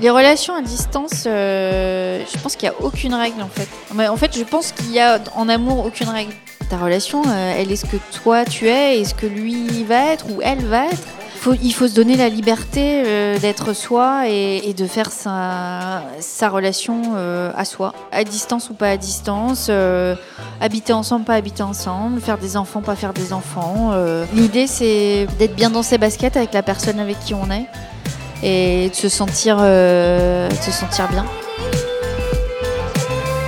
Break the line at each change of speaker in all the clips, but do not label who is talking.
Les relations à distance, euh, je pense qu'il n'y a aucune règle en fait. Mais en fait, je pense qu'il y a en amour aucune règle. Ta relation, euh, elle est ce que toi tu es et ce que lui va être ou elle va être. Il faut se donner la liberté euh, d'être soi et, de faire sa, sa relation à soi, à distance ou pas à distance, habiter ensemble, pas habiter ensemble, faire des enfants, pas faire des enfants. L'idée, c'est d'être bien dans ses baskets avec la personne avec qui on est et de se sentir, euh, de se sentir bien.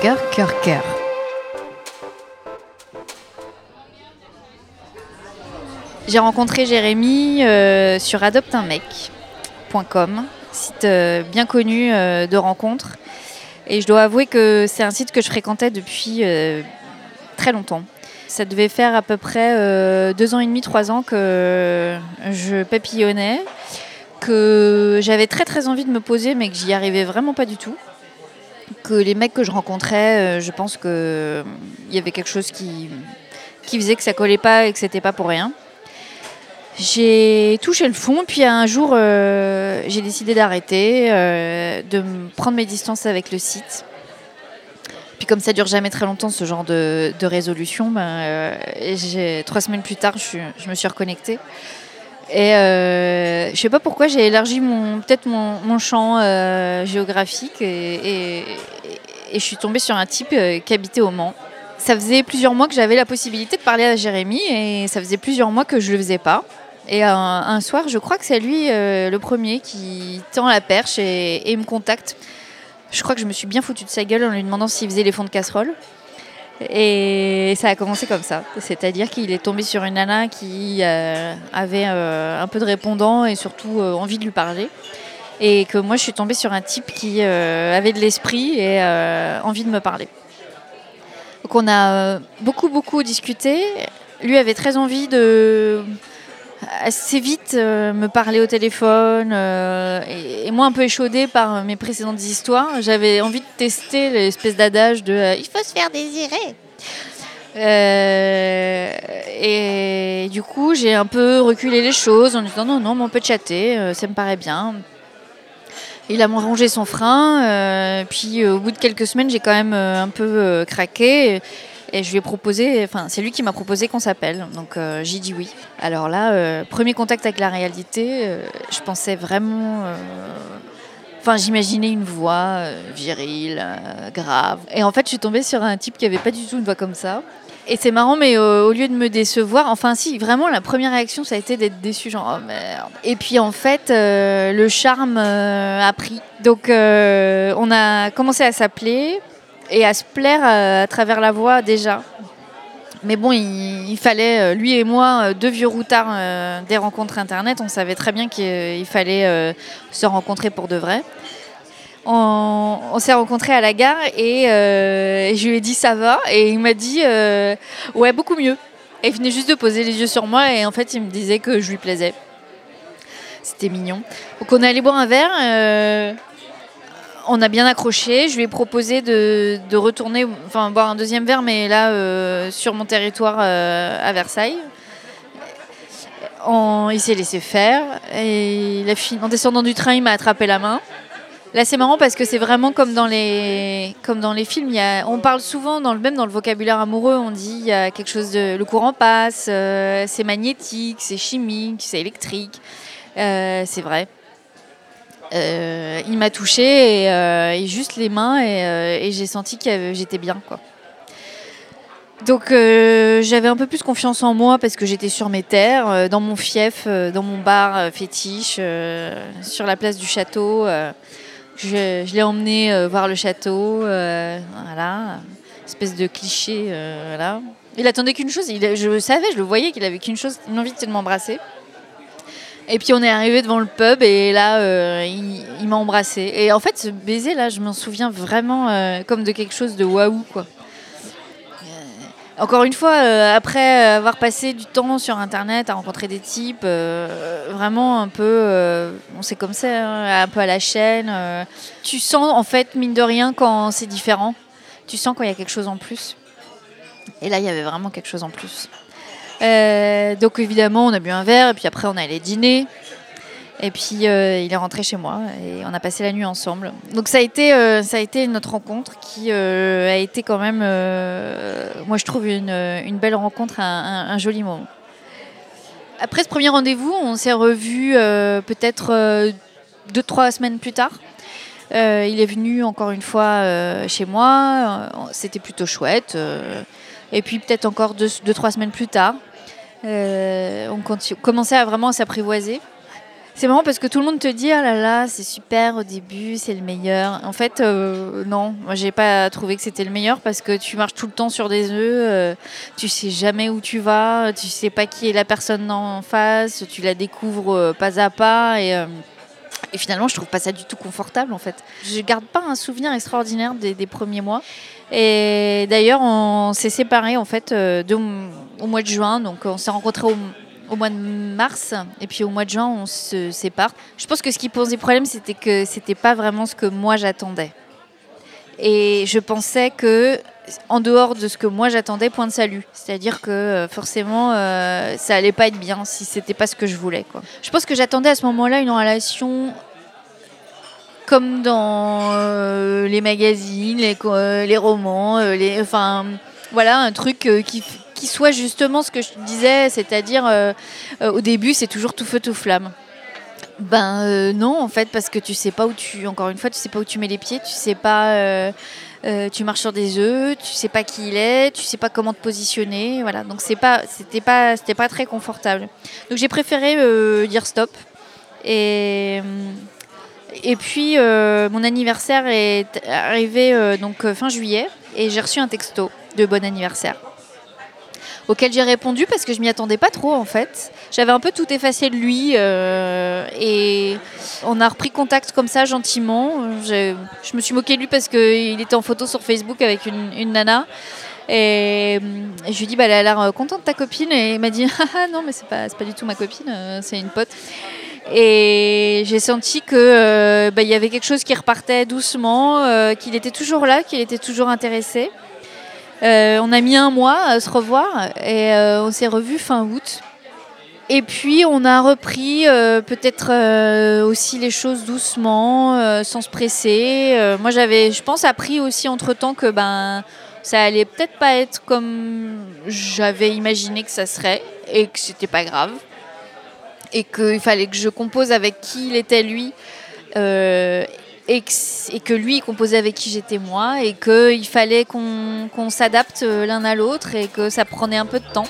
Cœur, cœur, cœur.
J'ai rencontré Jérémy euh, sur adopteunmec.com, site euh, bien connu euh, de rencontres. Et je dois avouer que c'est un site que je fréquentais depuis euh, très longtemps. Ça devait faire à peu près euh, deux ans et demi, trois ans que je papillonnais, que j'avais très très envie de me poser, mais que j'y arrivais vraiment pas du tout. Que les mecs que je rencontrais, euh, je pense qu'il y avait quelque chose qui, qui faisait que ça collait pas et que c'était pas pour rien. J'ai touché le fond, puis un jour, euh, j'ai décidé d'arrêter, euh, de prendre mes distances avec le site. Puis comme ça dure jamais très longtemps ce genre de, résolution, ben, euh, trois semaines plus tard, je, je me suis reconnectée. Et euh, je sais pas pourquoi j'ai élargi mon peut-être mon, champ euh, géographique et, je suis tombée sur un type euh, qui habitait au Mans. Ça faisait plusieurs mois que j'avais la possibilité de parler à Jérémy et ça faisait plusieurs mois que je le faisais pas. Et un, un soir, je crois que c'est lui euh, le premier qui tend la perche et, et me contacte. Je crois que je me suis bien foutue de sa gueule en lui demandant s'il faisait les fonds de casserole. Et ça a commencé comme ça. C'est-à-dire qu'il est tombé sur une nana qui euh, avait euh, un peu de répondant et surtout euh, envie de lui parler. Et que moi, je suis tombée sur un type qui avait de l'esprit et envie de me parler. Donc on a beaucoup, beaucoup discuté. Lui avait très envie de assez vite euh, me parler au téléphone euh, et, moi un peu échaudée par mes précédentes histoires. J'avais envie de tester l'espèce d'adage de euh, il faut se faire désirer. Euh, et du coup, j'ai un peu reculé les choses en disant non, non, mais on peut chatter, euh, ça me paraît bien. Il a rangé son frein, euh, puis euh, au bout de quelques semaines, j'ai quand même euh, un peu euh, craqué. Et je lui ai proposé, enfin, c'est lui qui m'a proposé qu'on s'appelle. Donc euh, j'ai dit oui. Alors là, euh, premier contact avec la réalité, euh, je pensais vraiment. euh, Enfin, j'imaginais une voix virile, grave. Et en fait, je suis tombée sur un type qui avait pas du tout une voix comme ça. Et c'est marrant, mais au lieu de me décevoir, enfin si, vraiment la première réaction, ça a été d'être déçue, genre oh merde. Et puis en fait, le charme a pris. Donc on a commencé à s'appeler et à se plaire euh, à travers la voix déjà. Mais bon, il, fallait, euh, lui et moi, euh, deux vieux routards des rencontres internet, on savait très bien qu'il il fallait se rencontrer pour de vrai. On, s'est rencontrés à la gare et, je lui ai dit ça va? Et il m'a dit ouais beaucoup mieux. Et il venait juste de poser les yeux sur moi et en fait il me disait que je lui plaisais. C'était mignon. Donc on est allé boire un verre. On a bien accroché. Je lui ai proposé de, retourner, enfin boire un deuxième verre, mais là euh, sur mon territoire euh, à Versailles. On- il s'est laissé faire et en descendant du train, il m'a attrapé la main. Là, c'est marrant parce que c'est vraiment comme dans les, comme dans les films. On parle souvent, dans le, même dans le vocabulaire amoureux, on dit y a quelque chose de. Le courant passe, euh, c'est magnétique, c'est chimique, c'est électrique. C'est vrai. Euh, il m'a touché et, euh, juste les mains et, euh, et j'ai senti que j'étais bien. Quoi. Donc j'avais un peu plus confiance en moi parce que j'étais sur mes terres, dans mon fief, dans mon bar fétiche, sur la place du château. je l'ai emmené voir le château, voilà, espèce de cliché, voilà. Il attendait qu'une chose, il, je savais, je le voyais qu'il avait qu'une chose, une envie de m'embrasser. Et puis on est arrivé devant le pub et là, euh, il, m'a embrassé. Et en fait, ce baiser là, je m'en souviens vraiment euh, comme de quelque chose de waouh quoi. Encore une fois, euh, après avoir passé du temps sur Internet à rencontrer des types, euh, vraiment un peu, euh, on sait comme ça, hein, un peu à la chaîne, euh, tu sens en fait, mine de rien, quand c'est différent, tu sens quand il y a quelque chose en plus. Et là, il y avait vraiment quelque chose en plus. Euh, donc évidemment, on a bu un verre et puis après, on est allé dîner. Et puis il est rentré chez moi et on a passé la nuit ensemble. Donc ça a été, ça a été notre rencontre qui a été quand même, moi je trouve une, belle rencontre, un, joli moment. Après ce premier rendez-vous, on s'est revus peut-être deux, trois semaines plus tard. Euh, il est venu encore une fois euh, chez moi. Euh, c'était plutôt chouette. et puis peut-être encore deux, trois semaines plus tard, on commençait à vraiment s'apprivoiser. C'est marrant parce que tout le monde te dit ah là là c'est super au début c'est le meilleur. En fait non, moi j'ai pas trouvé que c'était le meilleur parce que tu marches tout le temps sur des œufs, tu sais jamais où tu vas, tu sais pas qui est la personne en face, tu la découvres pas à pas et finalement, je trouve pas ça du tout confortable en fait. Je garde pas un souvenir extraordinaire des, premiers mois. Et d'ailleurs, on s'est séparés en fait euh, au mois de juin. Donc, on s'est rencontrés au, mois de mars et puis au mois de juin, on se sépare. Je pense que ce qui posait problème, c'était que c'était pas vraiment ce que moi j'attendais. Et je pensais que en dehors de ce que moi j'attendais, point de salut. C'est-à-dire que euh, forcément, euh, ça allait pas être bien si c'était pas ce que je voulais. Quoi. Je pense que j'attendais à ce moment-là une relation comme dans euh, les magazines, les, les romans, les, enfin voilà, un truc qui, qui, soit justement ce que je disais, c'est-à-dire au début c'est toujours tout feu tout flamme. Ben non en fait parce que tu sais pas où tu, encore une fois, tu sais pas où tu mets les pieds, tu sais pas euh, tu marches sur des œufs, tu sais pas qui il est, tu sais pas comment te positionner, voilà. Donc c'est pas, c'était pas, c'était pas très confortable. Donc j'ai préféré euh, dire stop. Et euh, et puis mon anniversaire est arrivé donc fin juillet et j'ai reçu un texto de bon anniversaire auquel j'ai répondu parce que je m'y attendais pas trop en fait. J'avais un peu tout effacé de lui euh, et on a repris contact comme ça gentiment. Je, me suis moquée de lui parce qu'il était en photo sur Facebook avec une, nana. Et, je lui ai dit, bah, elle a l'air euh, contente ta copine. Et il m'a dit, ah, ah non, mais c'est pas, pas du tout ma copine, euh, c'est une pote. Et j'ai senti que bah, il y avait quelque chose qui repartait doucement, qu'il était toujours là, qu'il était toujours intéressé. Euh, on a mis un mois à se revoir et euh, on s'est revu fin août. Et puis on a repris euh, peut-être aussi les choses doucement, sans se presser. moi j'avais, je pense, appris aussi entre temps que ben ça allait peut-être pas être comme j'avais imaginé que ça serait et que c'était pas grave et qu'il fallait que je compose avec qui il était lui et que, lui composait avec qui j'étais moi et qu'il fallait qu'on s'adapte euh, l'un à l'autre et que ça prenait un peu de temps.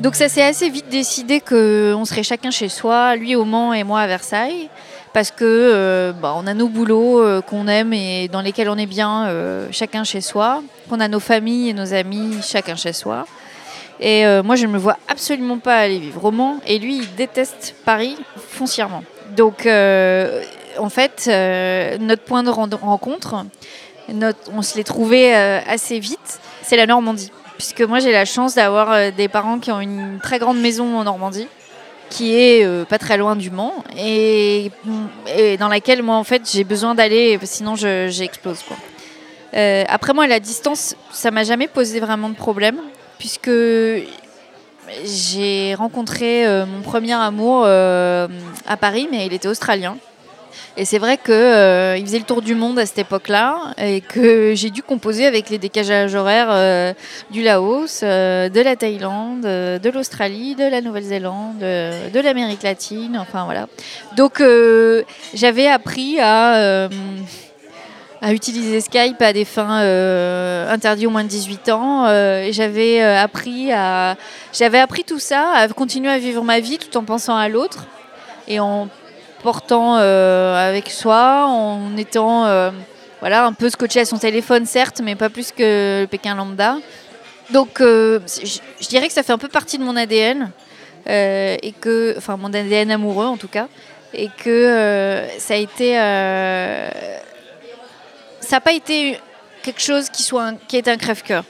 Donc ça s'est assez vite décidé qu'on serait chacun chez soi, lui au Mans et moi à Versailles parce que euh, bah, on a nos boulots euh, qu'on aime et dans lesquels on est bien euh, chacun chez soi, qu'on a nos familles et nos amis chacun chez soi. Et moi, je ne me vois absolument pas aller vivre au Mans et lui, il déteste Paris foncièrement. Donc, en fait, notre point de rencontre, on se l'est trouvé assez vite, c'est la Normandie. Puisque moi, j'ai la chance d'avoir des parents qui ont une très grande maison en Normandie qui est euh, pas très loin du Mans et, dans laquelle moi en fait j'ai besoin d'aller sinon j'explose quoi. Euh, après moi la distance ça m'a jamais posé vraiment de problème puisque j'ai rencontré euh, mon premier amour à Paris mais il était australien et c'est vrai qu'il euh, faisait le tour du monde à cette époque-là et que j'ai dû composer avec les décajages horaires euh, du Laos, euh, de la Thaïlande, de l'Australie, de la Nouvelle-Zélande, de l'Amérique latine, enfin voilà. Donc j'avais appris à utiliser Skype à des fins interdites aux moins de 18 ans. j'avais appris appris tout ça, à continuer à vivre ma vie tout en pensant à l'autre et en portant euh, avec soi, en étant euh, voilà, un peu scotché à son téléphone, certes, mais pas plus que le Pékin lambda. Donc, euh, je, dirais que ça fait un peu partie de mon ADN, et que, enfin, mon ADN amoureux en tout cas, et que ça a été. ça n'a pas été quelque chose qui, soit qui est un crève-cœur.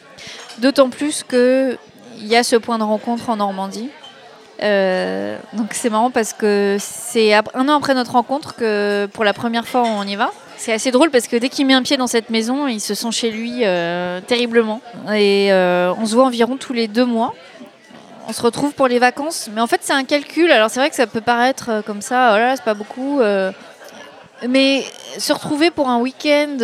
D'autant plus qu'il y a ce point de rencontre en Normandie. Euh, donc c'est marrant parce que c'est un an après notre rencontre que pour la première fois on y va. C'est assez drôle parce que dès qu'il met un pied dans cette maison, il se sent chez lui euh, terriblement. Et euh, on se voit environ tous les deux mois. On se retrouve pour les vacances, mais en fait c'est un calcul. Alors c'est vrai que ça peut paraître comme ça, oh là là, c'est pas beaucoup. mais se retrouver pour un week-end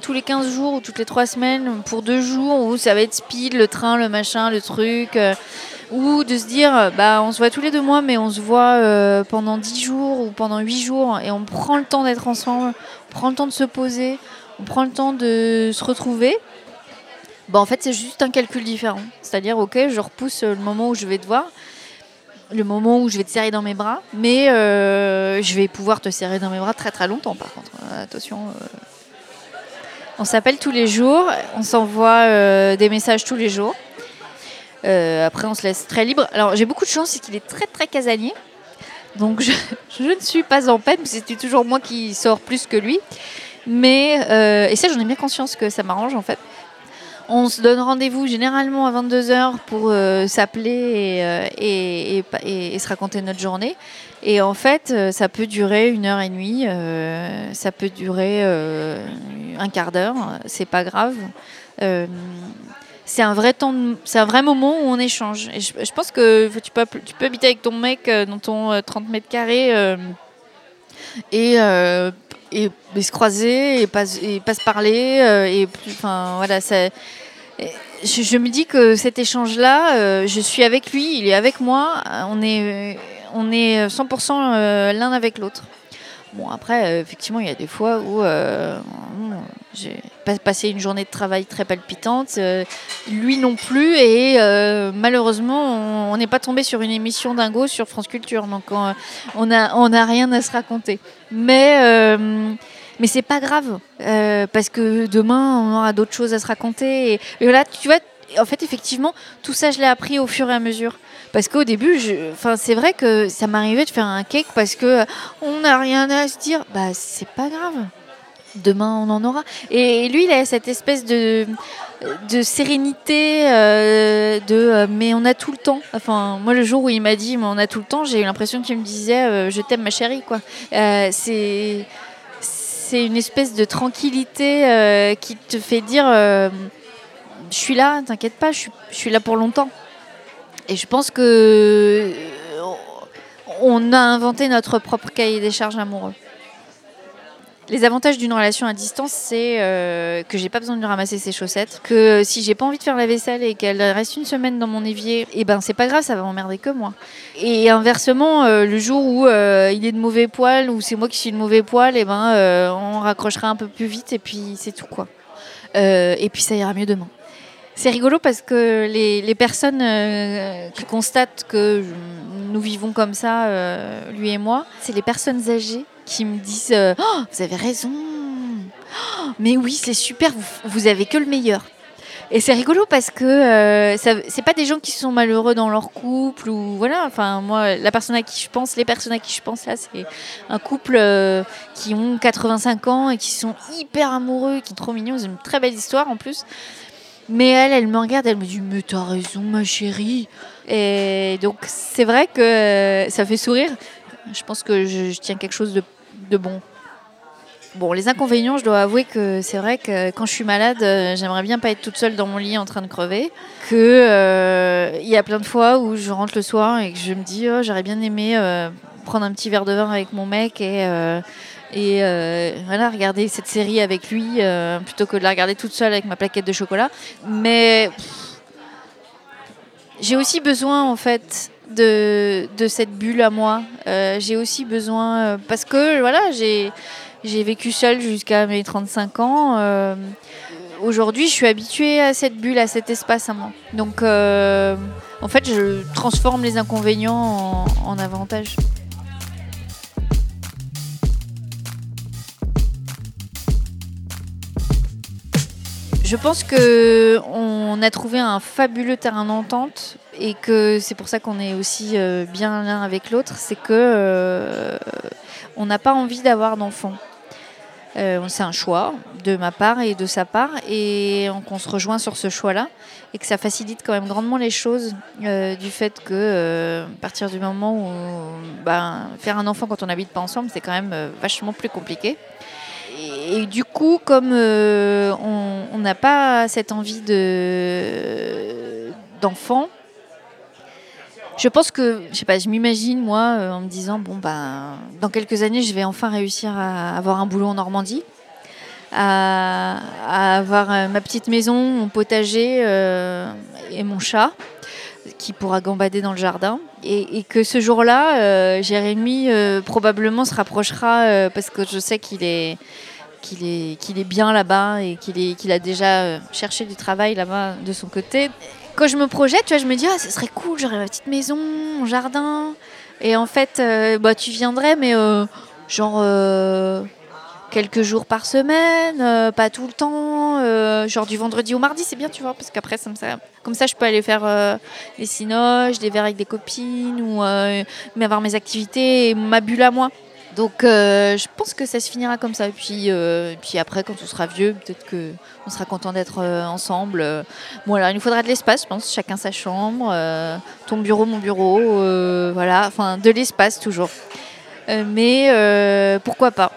tous les 15 jours ou toutes les 3 semaines pour deux jours où ça va être speed, le train, le machin, le truc ou de se dire bah on se voit tous les deux mois mais on se voit euh, pendant dix jours ou pendant huit jours et on prend le temps d'être ensemble, on prend le temps de se poser, on prend le temps de se retrouver. Bah en fait c'est juste un calcul différent. C'est-à-dire ok je repousse le moment où je vais te voir, le moment où je vais te serrer dans mes bras, mais euh, je vais pouvoir te serrer dans mes bras très très longtemps par contre. attention. Euh. On s'appelle tous les jours, on s'envoie des messages tous les jours. Euh, après, on se laisse très libre. Alors, j'ai beaucoup de chance, c'est qu'il est très très casanier. Donc, je, ne suis pas en peine, c'est toujours moi qui sors plus que lui. Mais, euh, et ça, j'en ai bien conscience que ça m'arrange en fait. On se donne rendez-vous généralement à 22h pour euh, s'appeler et, et, se raconter notre journée. Et en fait, ça peut durer une heure et demie, ça peut durer un quart d'heure, c'est pas grave c'est un vrai temps, c'est un vrai moment où on échange. Je, pense que tu peux, tu peux habiter avec ton mec euh, dans ton 30 euh, mètres carrés euh, et, se croiser et pas, et pas se parler et enfin voilà. Je, je, me dis que cet échange-là, je suis avec lui, il est avec moi, on est, on est 100% l'un avec l'autre. Bon, après, effectivement, il y a des fois où j'ai passé une journée de travail très palpitante, euh, lui non plus, et euh, malheureusement, on n'est pas tombé sur une émission dingo sur France Culture, donc on n'a on a rien à se raconter. Mais, euh, mais c'est pas grave, parce que demain, on aura d'autres choses à se raconter. Et, voilà, tu vois, en fait, effectivement, tout ça, je l'ai appris au fur et à mesure. Parce qu'au début, c'est vrai que ça m'arrivait de faire un cake parce que on n'a rien à se dire. Bah, c'est pas grave demain on en aura. Et lui, il a cette espèce de, sérénité, euh, de euh, mais on a tout le temps. Enfin, moi, le jour où il m'a dit mais on a tout le temps, j'ai eu l'impression qu'il me disait euh, je t'aime ma chérie, quoi. c'est une espèce de tranquillité qui te fait dire je suis là, t'inquiète pas, je suis, je suis là pour longtemps. Et je pense que on a inventé notre propre cahier des charges amoureux. Les avantages d'une relation à distance, c'est euh, que j'ai pas besoin de ramasser ses chaussettes, que si j'ai pas envie de faire la vaisselle et qu'elle reste une semaine dans mon évier, eh ben c'est pas grave, ça va m'emmerder que moi. Et inversement, euh, le jour où euh, il est de mauvais poil ou c'est moi qui suis de mauvais poil, eh ben on raccrochera un peu plus vite et puis c'est tout quoi. et puis ça ira mieux demain. C'est rigolo parce que les personnes qui constatent que nous vivons comme ça, lui et moi, c'est les personnes âgées qui me disent euh, oh, Vous avez raison, oh, mais oui, c'est super, vous, vous avez que le meilleur. Et c'est rigolo parce que euh, c'est pas des gens qui sont malheureux dans leur couple ou voilà. Enfin, moi, la personne à qui je pense, les personnes à qui je pense là, c'est un couple euh, qui ont 85 ans et qui sont hyper amoureux, qui sont trop mignons. Ont une très belle histoire en plus. Mais elle, elle me regarde, elle me dit Mais t'as raison, ma chérie. Et donc, c'est vrai que ça fait sourire. Je pense que je, tiens quelque chose de, bon. Bon, les inconvénients, je dois avouer que c'est vrai que quand je suis malade, euh, j'aimerais bien pas être toute seule dans mon lit en train de crever. Que euh, il y a plein de fois où je rentre le soir et que je me dis, oh, j'aurais bien aimé euh, prendre un petit verre de vin avec mon mec et et voilà, regarder cette série avec lui plutôt que de la regarder toute seule avec ma plaquette de chocolat. Mais j'ai aussi besoin en fait de, cette bulle à moi. Euh, j'ai aussi besoin, euh, parce que voilà, j'ai, j'ai vécu seule jusqu'à mes 35 ans. Euh, aujourd'hui, je suis habituée à cette bulle, à cet espace à moi. Donc, en fait, je transforme les inconvénients en, en avantages. Je pense que on a trouvé un fabuleux terrain d'entente et que c'est pour ça qu'on est aussi euh, bien l'un avec l'autre, c'est que euh, on n'a pas envie d'avoir d'enfants. Euh, c'est un choix de ma part et de sa part, et qu'on se rejoint sur ce choix-là, et que ça facilite quand même grandement les choses du fait que, à partir du moment où ben, faire un enfant quand on n'habite pas ensemble, c'est quand même vachement plus compliqué. Et, du coup, comme on n'a pas cette envie de d'enfant, je pense que, je sais pas, je m'imagine moi en me disant bon bah dans quelques années je vais enfin réussir à avoir un boulot en Normandie à, avoir euh, ma petite maison, mon potager euh, et mon chat qui pourra gambader dans le jardin. Et, que ce jour-là, euh, Jérémy probablement se rapprochera parce que je sais qu'il est, qu'il est, qu'il est bien là-bas et qu'il a déjà cherché du travail là-bas de son côté. Quand je me projette, tu vois, je me dis, ah, ce serait cool, j'aurais ma petite maison, mon jardin. Et en fait, bah, tu viendrais, mais genre quelques jours par semaine, euh, pas tout le temps, euh, genre du vendredi au mardi, c'est bien, tu vois, parce qu'après, ça comme ça, je peux aller faire euh, des cinoches, des verres avec des copines, ou mais avoir mes activités et ma bulle à moi. Donc, je pense que ça se finira comme ça. Et puis, puis après, quand on sera vieux, peut-être qu'on sera content d'être ensemble. Bon, alors, il nous faudra de l'espace, je pense, chacun sa chambre, ton bureau, mon bureau, voilà, enfin, de l'espace toujours. mais pourquoi pas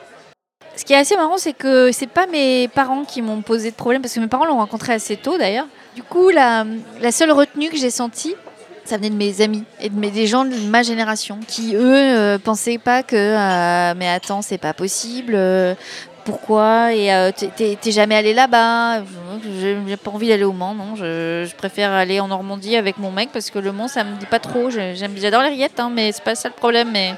ce qui est assez marrant, c'est que c'est pas mes parents qui m'ont posé de problème, parce que mes parents l'ont rencontré assez tôt d'ailleurs. Du coup, la, seule retenue que j'ai sentie, ça venait de mes amis et de mes, des gens de ma génération qui, eux, euh, pensaient pas que euh, mais attends, c'est pas possible. Euh, pourquoi Et t'es jamais allé là-bas J'ai pas envie d'aller au Mans, non. Je, je, préfère aller en Normandie avec mon mec parce que le Mans, ça me dit pas trop. J'adore les rillettes, hein, mais c'est pas ça le problème. Mais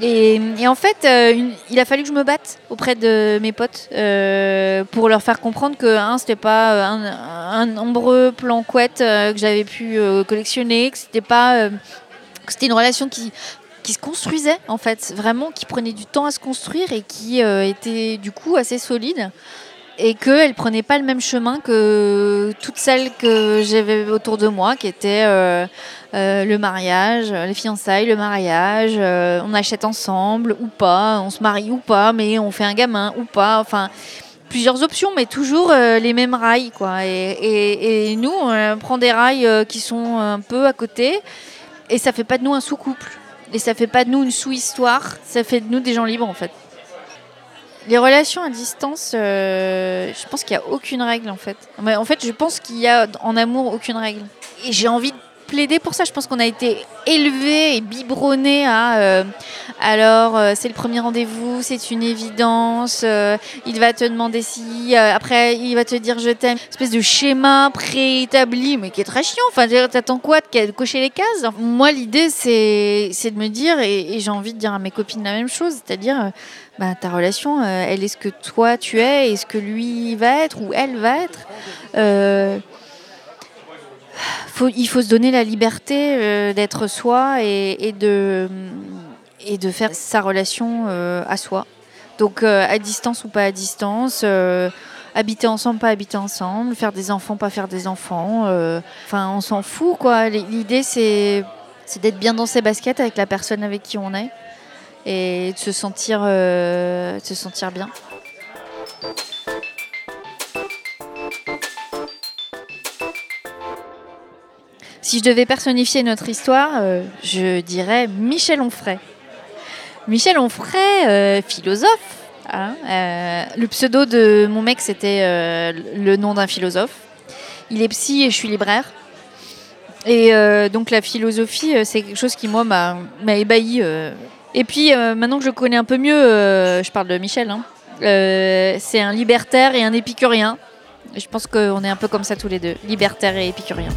et, en fait, euh, il a fallu que je me batte auprès de mes potes euh, pour leur faire comprendre que hein, c'était pas euh, un, nombreux plan couette que j'avais pu collectionner, que c'était pas c'était une relation qui qui se construisait en fait, vraiment qui prenait du temps à se construire et qui était du coup assez solide et qu'elle ne prenait pas le même chemin que toutes celles que j'avais autour de moi, qui étaient euh, euh, le mariage, les fiançailles, le mariage, euh, on achète ensemble ou pas, on se marie ou pas, mais on fait un gamin ou pas, enfin plusieurs options, mais toujours les mêmes rails. Quoi. Et, nous, on prend des rails qui sont un peu à côté, et ça fait pas de nous un sous-couple, et ça fait pas de nous une sous-histoire, ça fait de nous des gens libres en fait. Les relations à distance, euh, je pense qu'il n'y a aucune règle en fait. En fait, je pense qu'il y a en amour aucune règle. Et j'ai envie pour ça. Je pense qu'on a été élevé et biberonné à euh, alors euh, c'est le premier rendez-vous, c'est une évidence. il va te demander si après il va te dire je t'aime. Espèce de schéma préétabli, mais qui est très chiant. Enfin, t'attends quoi de cocher les cases? Moi, l'idée c'est de me dire et, j'ai envie de dire à mes copines la même chose, c'est-à-dire bah, ta relation, euh, elle est ce que toi tu es et ce que lui va être ou elle va être. Euh, il faut se donner la liberté euh, d'être soi et, de, faire sa relation à soi. Donc à distance ou pas à distance, habiter ensemble, pas habiter ensemble, faire des enfants, pas faire des enfants. Enfin, on s'en fout quoi. L'idée c'est d'être bien dans ses baskets avec la personne avec qui on est et de euh, se sentir bien. Si je devais personnifier notre histoire, euh, je dirais Michel Onfray. Michel Onfray, euh, philosophe. Hein, le pseudo de mon mec, c'était le nom d'un philosophe. Il est psy et je suis libraire. Et donc la philosophie, c'est quelque chose qui, moi, m'a ébahi et puis, euh, maintenant que je connais un peu mieux, euh, je parle de Michel, hein, euh, c'est un libertaire et un épicurien. je pense qu'on est un peu comme ça tous les deux, libertaire et épicurien.